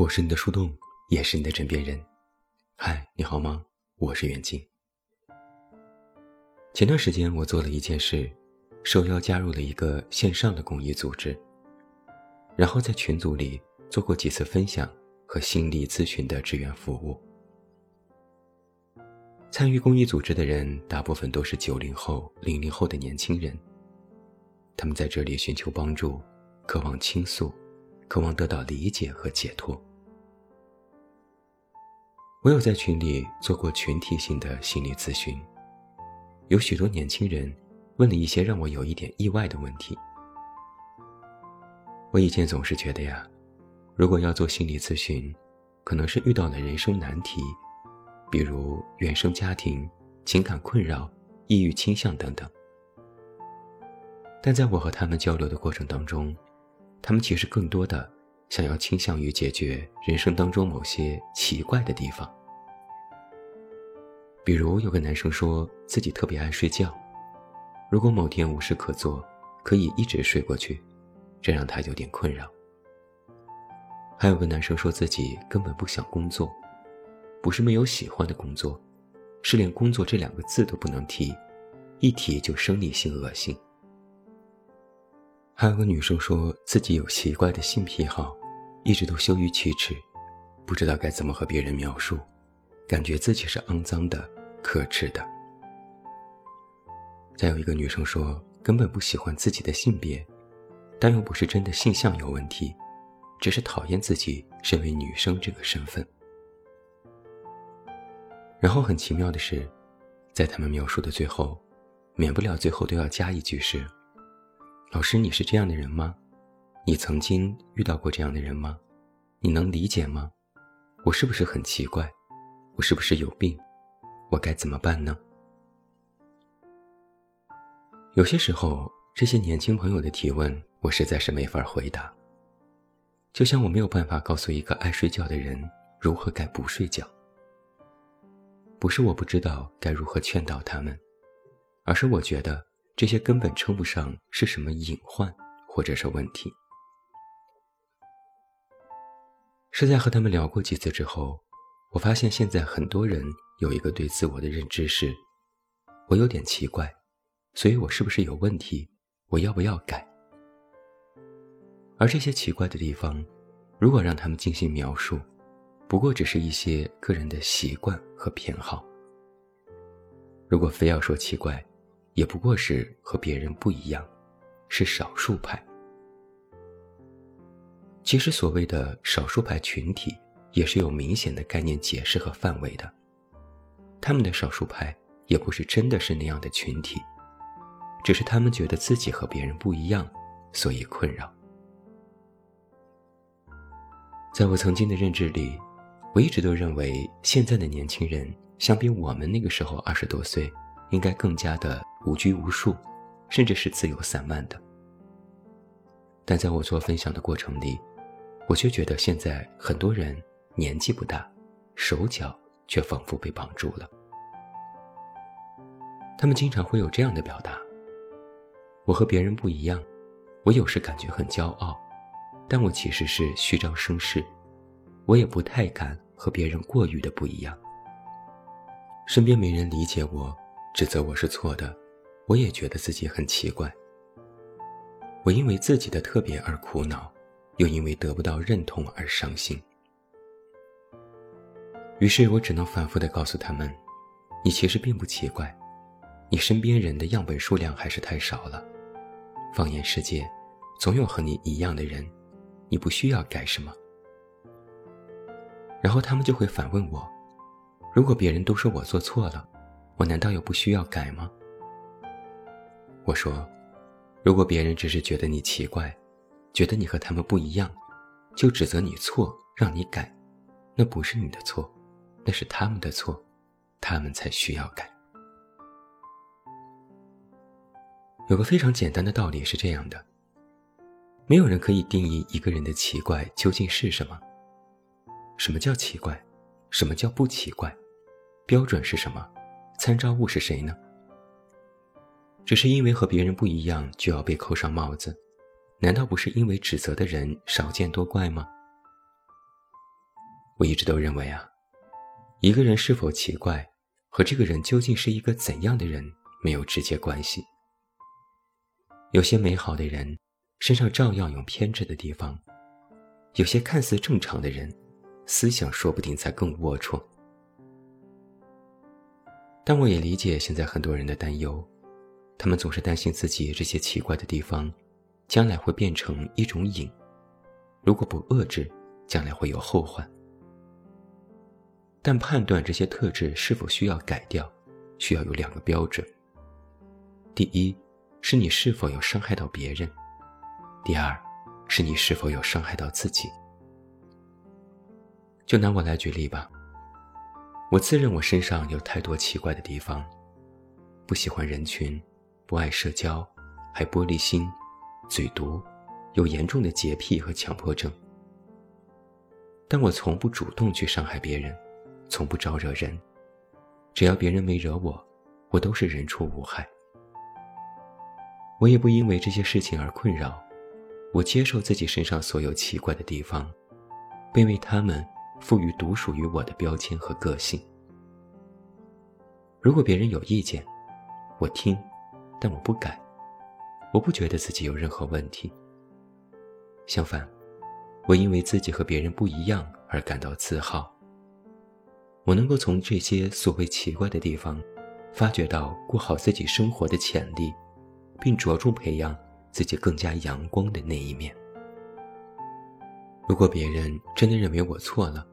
我是你的树洞，也是你的枕边人。嗨，你好吗？我是远近。前段时间我做了一件事，受邀加入了一个线上的公益组织，然后在群组里做过几次分享和心理咨询的志愿服务。参与公益组织的人大部分都是九零后、零零后的年轻人，他们在这里寻求帮助，渴望倾诉。渴望得到理解和解脱。我有在群里做过群体性的心理咨询，有许多年轻人问了一些让我有一点意外的问题。我以前总是觉得呀，如果要做心理咨询，可能是遇到了人生难题，比如原生家庭、情感困扰、抑郁倾向等等。但在我和他们交流的过程当中，他们其实更多的想要倾向于解决人生当中某些奇怪的地方，比如有个男生说自己特别爱睡觉，如果某天无事可做，可以一直睡过去，这让他有点困扰。还有个男生说自己根本不想工作，不是没有喜欢的工作，是连工作这两个字都不能提，一提就生理性恶心。还有个女生说自己有奇怪的性癖好，一直都羞于启齿，不知道该怎么和别人描述，感觉自己是肮脏的、可耻的。再有一个女生说根本不喜欢自己的性别，但又不是真的性向有问题，只是讨厌自己身为女生这个身份。然后很奇妙的是，在他们描述的最后，免不了最后都要加一句是。老师，你是这样的人吗？你曾经遇到过这样的人吗？你能理解吗？我是不是很奇怪？我是不是有病？我该怎么办呢？有些时候，这些年轻朋友的提问，我实在是没法回答。就像我没有办法告诉一个爱睡觉的人如何该不睡觉。不是我不知道该如何劝导他们，而是我觉得。这些根本称不上是什么隐患或者是问题。是在和他们聊过几次之后，我发现现在很多人有一个对自我的认知是：我有点奇怪，所以我是不是有问题？我要不要改？而这些奇怪的地方，如果让他们进行描述，不过只是一些个人的习惯和偏好。如果非要说奇怪，也不过是和别人不一样，是少数派。其实所谓的少数派群体，也是有明显的概念解释和范围的。他们的少数派也不是真的是那样的群体，只是他们觉得自己和别人不一样，所以困扰。在我曾经的认知里，我一直都认为现在的年轻人相比我们那个时候二十多岁。应该更加的无拘无束，甚至是自由散漫的。但在我做分享的过程里，我却觉得现在很多人年纪不大，手脚却仿佛被绑住了。他们经常会有这样的表达：“我和别人不一样，我有时感觉很骄傲，但我其实是虚张声势，我也不太敢和别人过于的不一样。身边没人理解我。”指责我是错的，我也觉得自己很奇怪。我因为自己的特别而苦恼，又因为得不到认同而伤心。于是我只能反复的告诉他们：“你其实并不奇怪，你身边人的样本数量还是太少了。放眼世界，总有和你一样的人，你不需要改什么。”然后他们就会反问我：“如果别人都说我做错了？”我难道又不需要改吗？我说，如果别人只是觉得你奇怪，觉得你和他们不一样，就指责你错，让你改，那不是你的错，那是他们的错，他们才需要改。有个非常简单的道理是这样的：没有人可以定义一个人的奇怪究竟是什么。什么叫奇怪？什么叫不奇怪？标准是什么？参照物是谁呢？只是因为和别人不一样就要被扣上帽子，难道不是因为指责的人少见多怪吗？我一直都认为啊，一个人是否奇怪，和这个人究竟是一个怎样的人没有直接关系。有些美好的人身上照样有偏执的地方，有些看似正常的人，思想说不定才更龌龊。但我也理解现在很多人的担忧，他们总是担心自己这些奇怪的地方，将来会变成一种瘾，如果不遏制，将来会有后患。但判断这些特质是否需要改掉，需要有两个标准。第一，是你是否有伤害到别人；第二，是你是否有伤害到自己。就拿我来举例吧。我自认我身上有太多奇怪的地方，不喜欢人群，不爱社交，还玻璃心，嘴毒，有严重的洁癖和强迫症。但我从不主动去伤害别人，从不招惹人，只要别人没惹我，我都是人畜无害。我也不因为这些事情而困扰，我接受自己身上所有奇怪的地方，并为他们。赋予独属于我的标签和个性。如果别人有意见，我听，但我不改。我不觉得自己有任何问题。相反，我因为自己和别人不一样而感到自豪。我能够从这些所谓奇怪的地方，发掘到过好自己生活的潜力，并着重培养自己更加阳光的那一面。如果别人真的认为我错了，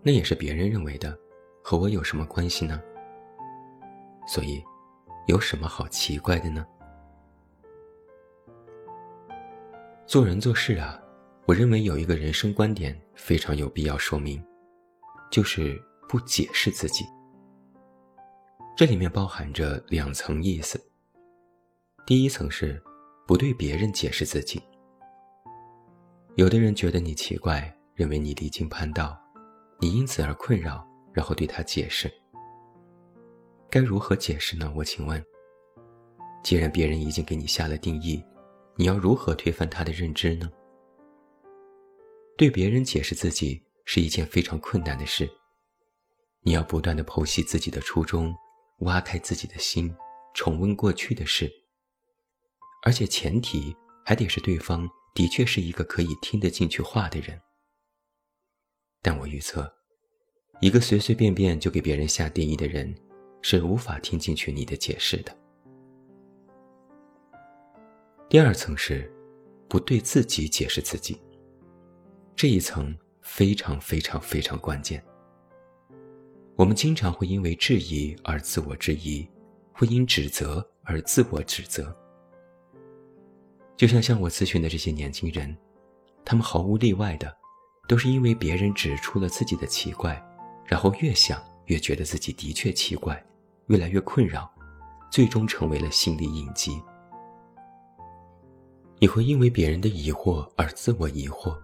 那也是别人认为的，和我有什么关系呢？所以，有什么好奇怪的呢？做人做事啊，我认为有一个人生观点非常有必要说明，就是不解释自己。这里面包含着两层意思。第一层是不对别人解释自己。有的人觉得你奇怪，认为你离经叛道，你因此而困扰，然后对他解释。该如何解释呢？我请问。既然别人已经给你下了定义，你要如何推翻他的认知呢？对别人解释自己是一件非常困难的事。你要不断的剖析自己的初衷，挖开自己的心，重温过去的事。而且前提还得是对方。的确是一个可以听得进去话的人，但我预测，一个随随便便就给别人下定义的人，是无法听进去你的解释的。第二层是，不对自己解释自己，这一层非常非常非常关键。我们经常会因为质疑而自我质疑，会因指责而自我指责。就像向我咨询的这些年轻人，他们毫无例外的，都是因为别人指出了自己的奇怪，然后越想越觉得自己的确奇怪，越来越困扰，最终成为了心理隐疾。你会因为别人的疑惑而自我疑惑：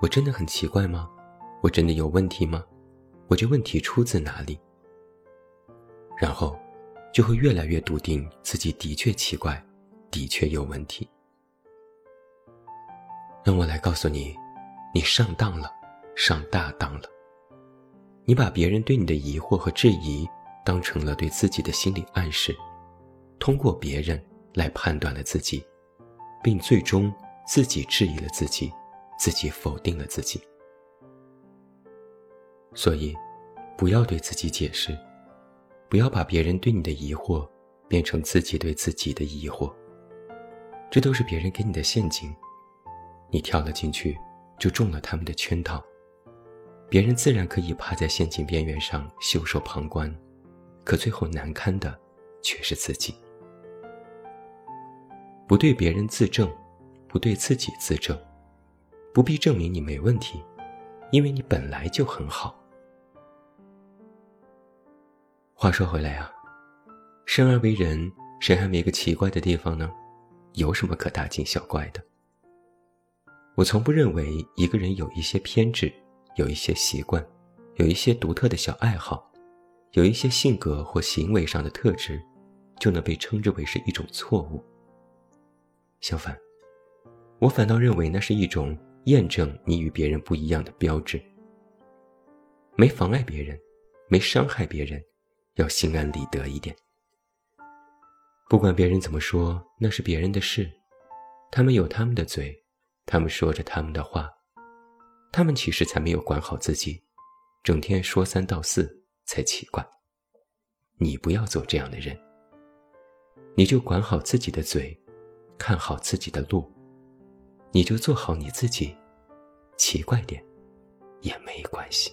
我真的很奇怪吗？我真的有问题吗？我这问题出自哪里？然后，就会越来越笃定自己的确奇怪。的确有问题，让我来告诉你，你上当了，上大当了。你把别人对你的疑惑和质疑当成了对自己的心理暗示，通过别人来判断了自己，并最终自己质疑了自己，自己否定了自己。所以，不要对自己解释，不要把别人对你的疑惑变成自己对自己的疑惑。这都是别人给你的陷阱，你跳了进去，就中了他们的圈套。别人自然可以趴在陷阱边缘上袖手旁观，可最后难堪的却是自己。不对别人自证，不对自己自证，不必证明你没问题，因为你本来就很好。话说回来啊，生而为人，谁还没个奇怪的地方呢？有什么可大惊小怪的？我从不认为一个人有一些偏执，有一些习惯，有一些独特的小爱好，有一些性格或行为上的特质，就能被称之为是一种错误。相反，我反倒认为那是一种验证你与别人不一样的标志。没妨碍别人，没伤害别人，要心安理得一点。不管别人怎么说，那是别人的事，他们有他们的嘴，他们说着他们的话，他们其实才没有管好自己，整天说三道四才奇怪。你不要做这样的人，你就管好自己的嘴，看好自己的路，你就做好你自己，奇怪点也没关系。